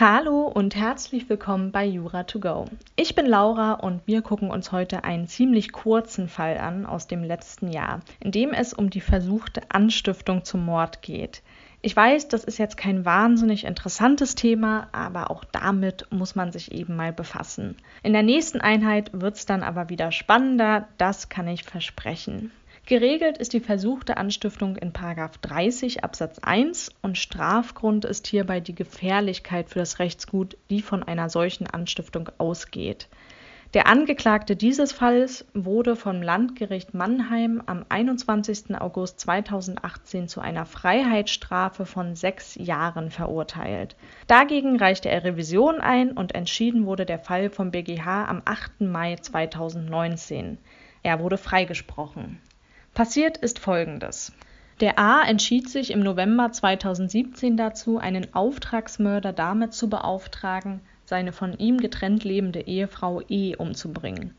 Hallo und herzlich willkommen bei Jura to go. Ich bin Laura und wir gucken uns heute einen ziemlich kurzen Fall an aus dem letzten Jahr, in dem es um die versuchte Anstiftung zum Mord geht. Ich weiß, das ist jetzt kein wahnsinnig interessantes Thema, aber auch damit muss man sich eben mal befassen. In der nächsten Einheit wird es dann aber wieder spannender, das kann ich versprechen. Geregelt ist die versuchte Anstiftung in 30 Absatz 1 und Strafgrund ist hierbei die Gefährlichkeit für das Rechtsgut, die von einer solchen Anstiftung ausgeht. Der Angeklagte dieses Falls wurde vom Landgericht Mannheim am 21. August 2018 zu einer Freiheitsstrafe von sechs Jahren verurteilt. Dagegen reichte er Revision ein und entschieden wurde der Fall vom BGH am 8. Mai 2019. Er wurde freigesprochen. Passiert ist Folgendes. Der A entschied sich im November 2017 dazu, einen Auftragsmörder damit zu beauftragen, seine von ihm getrennt lebende Ehefrau E umzubringen.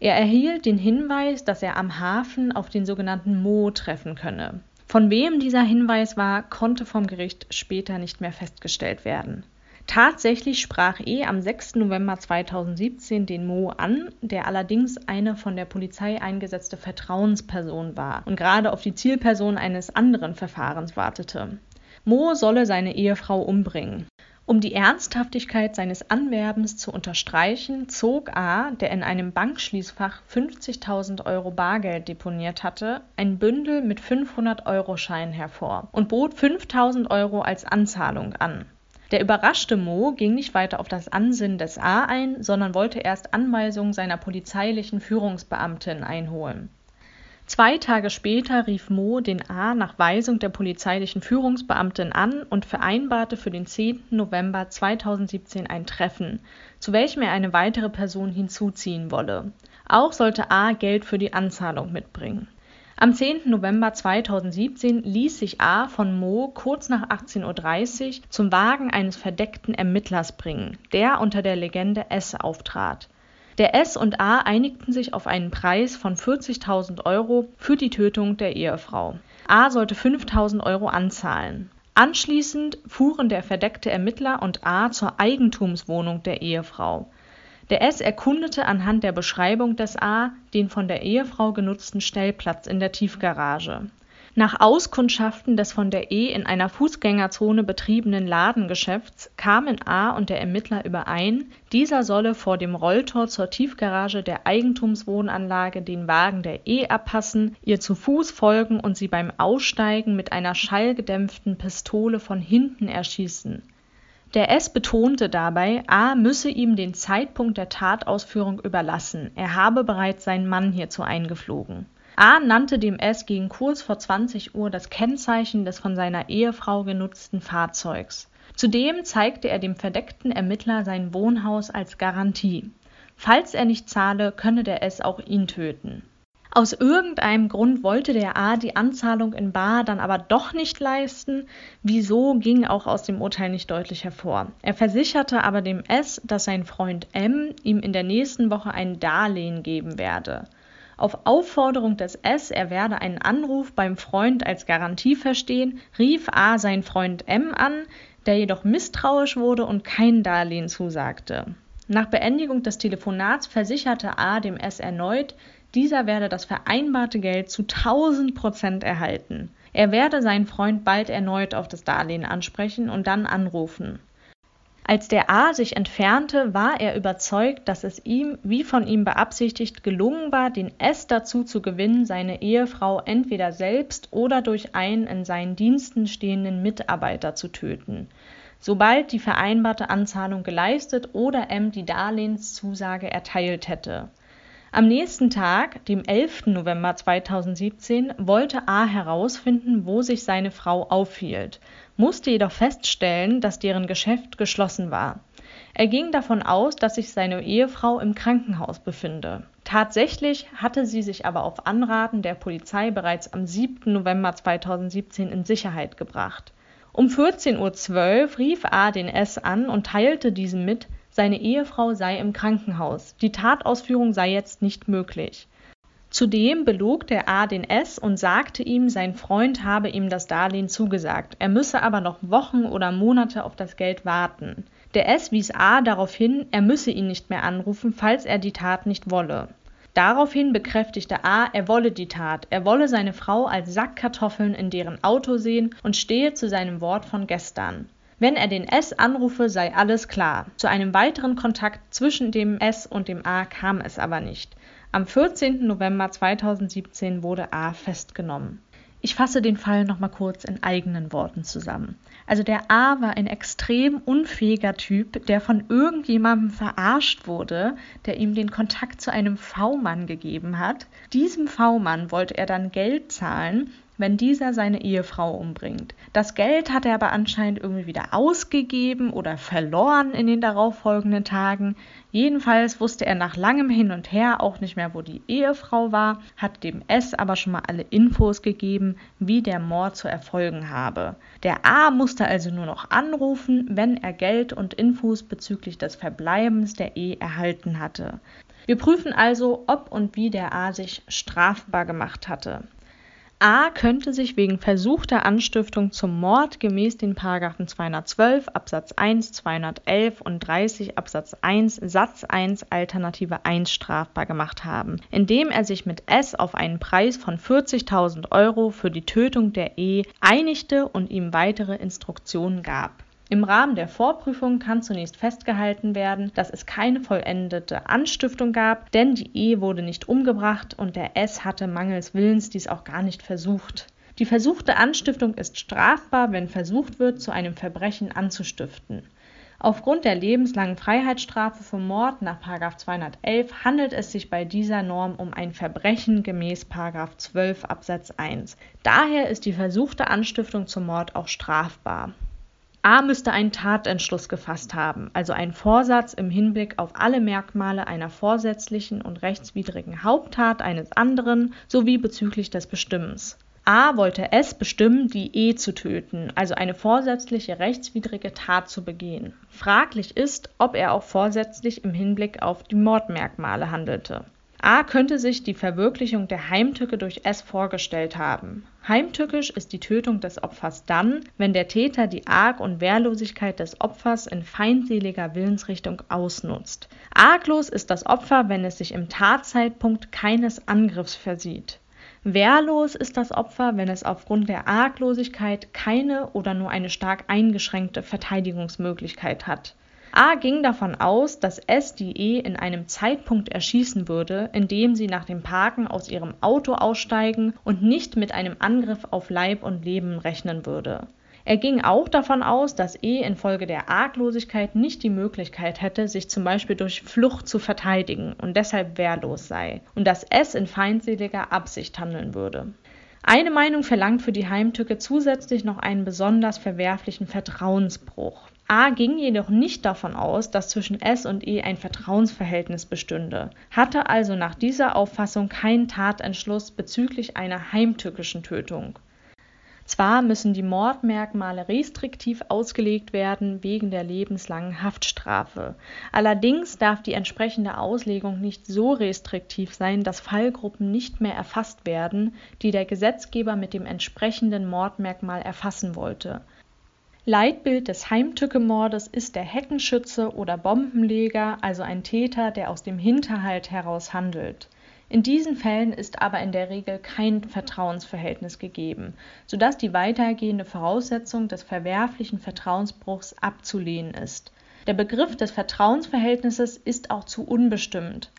Er erhielt den Hinweis, dass er am Hafen auf den sogenannten Mo treffen könne. Von wem dieser Hinweis war, konnte vom Gericht später nicht mehr festgestellt werden. Tatsächlich sprach E am 6. November 2017 den Mo an, der allerdings eine von der Polizei eingesetzte Vertrauensperson war und gerade auf die Zielperson eines anderen Verfahrens wartete. Mo solle seine Ehefrau umbringen. Um die Ernsthaftigkeit seines Anwerbens zu unterstreichen, zog A., der in einem Bankschließfach 50.000 Euro Bargeld deponiert hatte, ein Bündel mit 500-Euro-Scheinen hervor und bot 5.000 Euro als Anzahlung an. Der überraschte Mo ging nicht weiter auf das Ansinnen des A ein, sondern wollte erst Anweisungen seiner polizeilichen Führungsbeamtin einholen. Zwei Tage später rief Mo den A nach Weisung der polizeilichen Führungsbeamtin an und vereinbarte für den 10. November 2017 ein Treffen, zu welchem er eine weitere Person hinzuziehen wolle. Auch sollte A Geld für die Anzahlung mitbringen. Am 10. November 2017 ließ sich A. von Mo kurz nach 18.30 Uhr zum Wagen eines verdeckten Ermittlers bringen, der unter der Legende S auftrat. Der S und A einigten sich auf einen Preis von 40.000 Euro für die Tötung der Ehefrau. A sollte 5.000 Euro anzahlen. Anschließend fuhren der verdeckte Ermittler und A zur Eigentumswohnung der Ehefrau. Der S erkundete anhand der Beschreibung des A den von der Ehefrau genutzten Stellplatz in der Tiefgarage. Nach Auskundschaften des von der E in einer Fußgängerzone betriebenen Ladengeschäfts kamen A und der Ermittler überein, dieser solle vor dem Rolltor zur Tiefgarage der Eigentumswohnanlage den Wagen der E abpassen, ihr zu Fuß folgen und sie beim Aussteigen mit einer schallgedämpften Pistole von hinten erschießen der S betonte dabei, A müsse ihm den Zeitpunkt der Tatausführung überlassen, er habe bereits seinen Mann hierzu eingeflogen. A nannte dem S gegen kurz vor 20 Uhr das Kennzeichen des von seiner Ehefrau genutzten Fahrzeugs. Zudem zeigte er dem verdeckten Ermittler sein Wohnhaus als Garantie. Falls er nicht zahle, könne der S auch ihn töten aus irgendeinem Grund wollte der A die Anzahlung in bar dann aber doch nicht leisten. Wieso ging auch aus dem Urteil nicht deutlich hervor. Er versicherte aber dem S, dass sein Freund M ihm in der nächsten Woche ein Darlehen geben werde. Auf Aufforderung des S, er werde einen Anruf beim Freund als Garantie verstehen, rief A seinen Freund M an, der jedoch misstrauisch wurde und kein Darlehen zusagte. Nach Beendigung des Telefonats versicherte A dem S erneut, dieser werde das vereinbarte Geld zu 1000 Prozent erhalten. Er werde seinen Freund bald erneut auf das Darlehen ansprechen und dann anrufen. Als der A sich entfernte, war er überzeugt, dass es ihm, wie von ihm beabsichtigt, gelungen war, den S dazu zu gewinnen, seine Ehefrau entweder selbst oder durch einen in seinen Diensten stehenden Mitarbeiter zu töten, sobald die vereinbarte Anzahlung geleistet oder M die Darlehenszusage erteilt hätte. Am nächsten Tag, dem 11. November 2017, wollte A herausfinden, wo sich seine Frau aufhielt, musste jedoch feststellen, dass deren Geschäft geschlossen war. Er ging davon aus, dass sich seine Ehefrau im Krankenhaus befinde. Tatsächlich hatte sie sich aber auf Anraten der Polizei bereits am 7. November 2017 in Sicherheit gebracht. Um 14.12 Uhr rief A den S an und teilte diesem mit, seine Ehefrau sei im Krankenhaus, die Tatausführung sei jetzt nicht möglich. Zudem belog der A den S und sagte ihm, sein Freund habe ihm das Darlehen zugesagt, er müsse aber noch Wochen oder Monate auf das Geld warten. Der S wies A darauf hin, er müsse ihn nicht mehr anrufen, falls er die Tat nicht wolle. Daraufhin bekräftigte A, er wolle die Tat, er wolle seine Frau als Sack Kartoffeln in deren Auto sehen und stehe zu seinem Wort von gestern. Wenn er den S anrufe, sei alles klar. Zu einem weiteren Kontakt zwischen dem S und dem A kam es aber nicht. Am 14. November 2017 wurde A festgenommen. Ich fasse den Fall nochmal kurz in eigenen Worten zusammen. Also der A war ein extrem unfähiger Typ, der von irgendjemandem verarscht wurde, der ihm den Kontakt zu einem V-Mann gegeben hat. Diesem V-Mann wollte er dann Geld zahlen, wenn dieser seine Ehefrau umbringt. Das Geld hat er aber anscheinend irgendwie wieder ausgegeben oder verloren in den darauffolgenden Tagen. Jedenfalls wusste er nach langem Hin und Her auch nicht mehr, wo die Ehefrau war, hat dem S aber schon mal alle Infos gegeben, wie der Mord zu erfolgen habe. Der A musste also nur noch anrufen, wenn er Geld und Infos bezüglich des Verbleibens der E erhalten hatte. Wir prüfen also, ob und wie der A sich strafbar gemacht hatte. A könnte sich wegen versuchter Anstiftung zum Mord gemäß den Paragraphen 212 Absatz 1, 211 und 30 Absatz 1 Satz 1 Alternative 1 strafbar gemacht haben, indem er sich mit S auf einen Preis von 40.000 Euro für die Tötung der E einigte und ihm weitere Instruktionen gab im Rahmen der Vorprüfung kann zunächst festgehalten werden, dass es keine vollendete Anstiftung gab, denn die E wurde nicht umgebracht und der S hatte mangels Willens dies auch gar nicht versucht. Die versuchte Anstiftung ist strafbar, wenn versucht wird, zu einem Verbrechen anzustiften. Aufgrund der lebenslangen Freiheitsstrafe für Mord nach 211 handelt es sich bei dieser Norm um ein Verbrechen gemäß 12 Absatz 1. Daher ist die versuchte Anstiftung zum Mord auch strafbar. A müsste einen Tatentschluss gefasst haben, also einen Vorsatz im Hinblick auf alle Merkmale einer vorsätzlichen und rechtswidrigen Haupttat eines anderen sowie bezüglich des Bestimmens. A wollte S bestimmen, die E zu töten, also eine vorsätzliche rechtswidrige Tat zu begehen. Fraglich ist, ob er auch vorsätzlich im Hinblick auf die Mordmerkmale handelte A könnte sich die Verwirklichung der Heimtücke durch S vorgestellt haben. Heimtückisch ist die Tötung des Opfers dann, wenn der Täter die Arg und Wehrlosigkeit des Opfers in feindseliger Willensrichtung ausnutzt. Arglos ist das Opfer, wenn es sich im Tatzeitpunkt keines Angriffs versieht. Wehrlos ist das Opfer, wenn es aufgrund der Arglosigkeit keine oder nur eine stark eingeschränkte Verteidigungsmöglichkeit hat A ging davon aus, dass S die E in einem Zeitpunkt erschießen würde, in dem sie nach dem Parken aus ihrem Auto aussteigen und nicht mit einem Angriff auf Leib und Leben rechnen würde. Er ging auch davon aus, dass E infolge der Arglosigkeit nicht die Möglichkeit hätte, sich zum Beispiel durch Flucht zu verteidigen und deshalb wehrlos sei, und dass S in feindseliger Absicht handeln würde. Eine Meinung verlangt für die Heimtücke zusätzlich noch einen besonders verwerflichen Vertrauensbruch. A ging jedoch nicht davon aus, dass zwischen S und E ein Vertrauensverhältnis bestünde, hatte also nach dieser Auffassung keinen Tatentschluss bezüglich einer heimtückischen Tötung. Zwar müssen die Mordmerkmale restriktiv ausgelegt werden wegen der lebenslangen Haftstrafe, allerdings darf die entsprechende Auslegung nicht so restriktiv sein, dass Fallgruppen nicht mehr erfasst werden, die der Gesetzgeber mit dem entsprechenden Mordmerkmal erfassen wollte Leitbild des Heimtückemordes ist der Heckenschütze oder Bombenleger, also ein Täter, der aus dem Hinterhalt heraus handelt. In diesen Fällen ist aber in der Regel kein Vertrauensverhältnis gegeben, sodass die weitergehende Voraussetzung des verwerflichen Vertrauensbruchs abzulehnen ist. Der Begriff des Vertrauensverhältnisses ist auch zu unbestimmt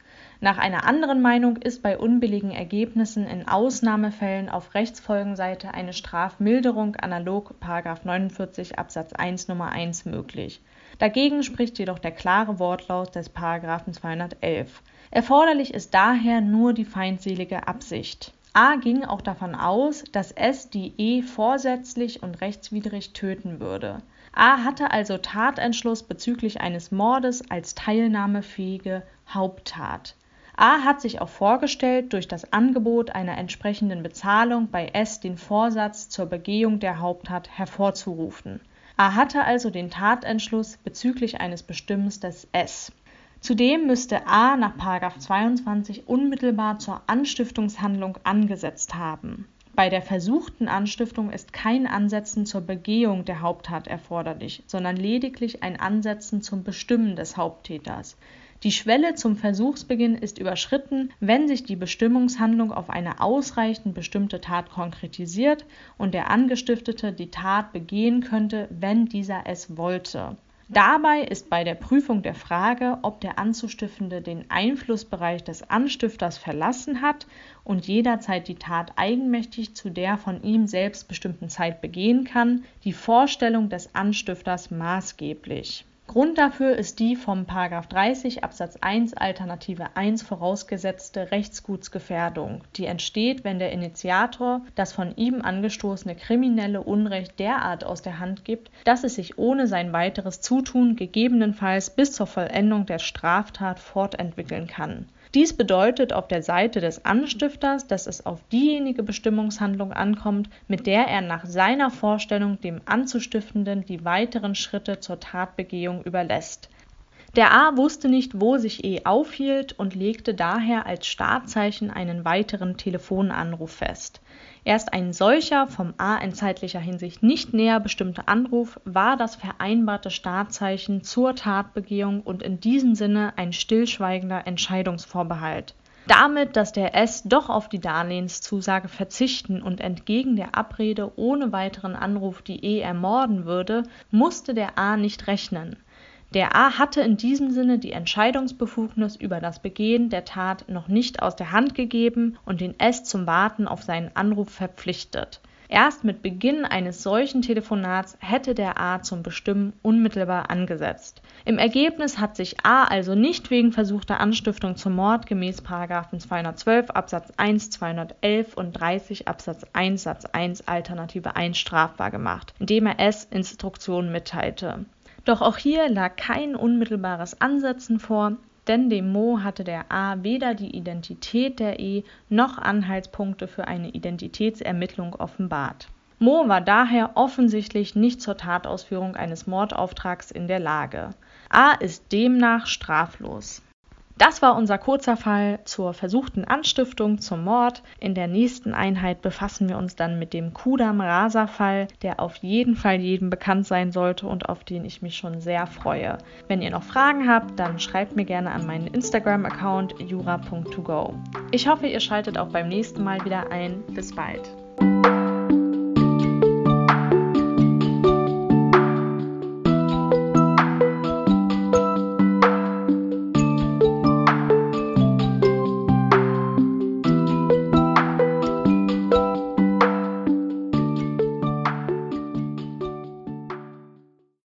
nach einer anderen Meinung ist bei unbilligen Ergebnissen in Ausnahmefällen auf Rechtsfolgenseite eine Strafmilderung analog 49 Absatz 1 Nummer 1 möglich. Dagegen spricht jedoch der klare Wortlaut des 211. Erforderlich ist daher nur die feindselige Absicht. A ging auch davon aus, dass S die E vorsätzlich und rechtswidrig töten würde. A hatte also Tatentschluss bezüglich eines Mordes als teilnahmefähige Haupttat. A hat sich auch vorgestellt, durch das Angebot einer entsprechenden Bezahlung bei S den Vorsatz zur Begehung der Haupttat hervorzurufen. A hatte also den Tatentschluss bezüglich eines Bestimmens des S. Zudem müsste A nach 22 unmittelbar zur Anstiftungshandlung angesetzt haben. Bei der versuchten Anstiftung ist kein Ansetzen zur Begehung der Haupttat erforderlich, sondern lediglich ein Ansetzen zum Bestimmen des Haupttäters. Die Schwelle zum Versuchsbeginn ist überschritten, wenn sich die Bestimmungshandlung auf eine ausreichend bestimmte Tat konkretisiert und der Angestiftete die Tat begehen könnte, wenn dieser es wollte. Dabei ist bei der Prüfung der Frage, ob der Anzustiftende den Einflussbereich des Anstifters verlassen hat und jederzeit die Tat eigenmächtig zu der von ihm selbst bestimmten Zeit begehen kann, die Vorstellung des Anstifters maßgeblich Grund dafür ist die vom 30 Absatz 1 Alternative 1 vorausgesetzte Rechtsgutsgefährdung, die entsteht, wenn der Initiator das von ihm angestoßene kriminelle Unrecht derart aus der Hand gibt, dass es sich ohne sein weiteres Zutun gegebenenfalls bis zur Vollendung der Straftat fortentwickeln kann dies bedeutet auf der Seite des Anstifters, dass es auf diejenige Bestimmungshandlung ankommt, mit der er nach seiner Vorstellung dem Anzustiftenden die weiteren Schritte zur Tatbegehung überlässt. Der A wusste nicht, wo sich E aufhielt und legte daher als Startzeichen einen weiteren Telefonanruf fest Erst ein solcher, vom A in zeitlicher Hinsicht nicht näher bestimmter Anruf war das vereinbarte Startzeichen zur Tatbegehung und in diesem Sinne ein stillschweigender Entscheidungsvorbehalt. Damit, dass der S doch auf die Darlehenszusage verzichten und entgegen der Abrede ohne weiteren Anruf die E ermorden würde, musste der A nicht rechnen der A hatte in diesem Sinne die Entscheidungsbefugnis über das Begehen der Tat noch nicht aus der Hand gegeben und den S zum Warten auf seinen Anruf verpflichtet. Erst mit Beginn eines solchen Telefonats hätte der A zum Bestimmen unmittelbar angesetzt. Im Ergebnis hat sich A also nicht wegen versuchter Anstiftung zum Mord gemäß 212 Absatz 1, 211 und 30 Absatz 1 Satz 1 Alternative 1 strafbar gemacht, indem er S Instruktionen mitteilte. Doch auch hier lag kein unmittelbares Ansetzen vor, denn dem Mo hatte der A weder die Identität der E noch Anhaltspunkte für eine Identitätsermittlung offenbart. Mo war daher offensichtlich nicht zur Tatausführung eines Mordauftrags in der Lage. A ist demnach straflos. Das war unser kurzer Fall zur versuchten Anstiftung zum Mord. In der nächsten Einheit befassen wir uns dann mit dem Kudam-Rasa-Fall, der auf jeden Fall jedem bekannt sein sollte und auf den ich mich schon sehr freue. Wenn ihr noch Fragen habt, dann schreibt mir gerne an meinen Instagram-Account jura.togo. Ich hoffe, ihr schaltet auch beim nächsten Mal wieder ein. Bis bald.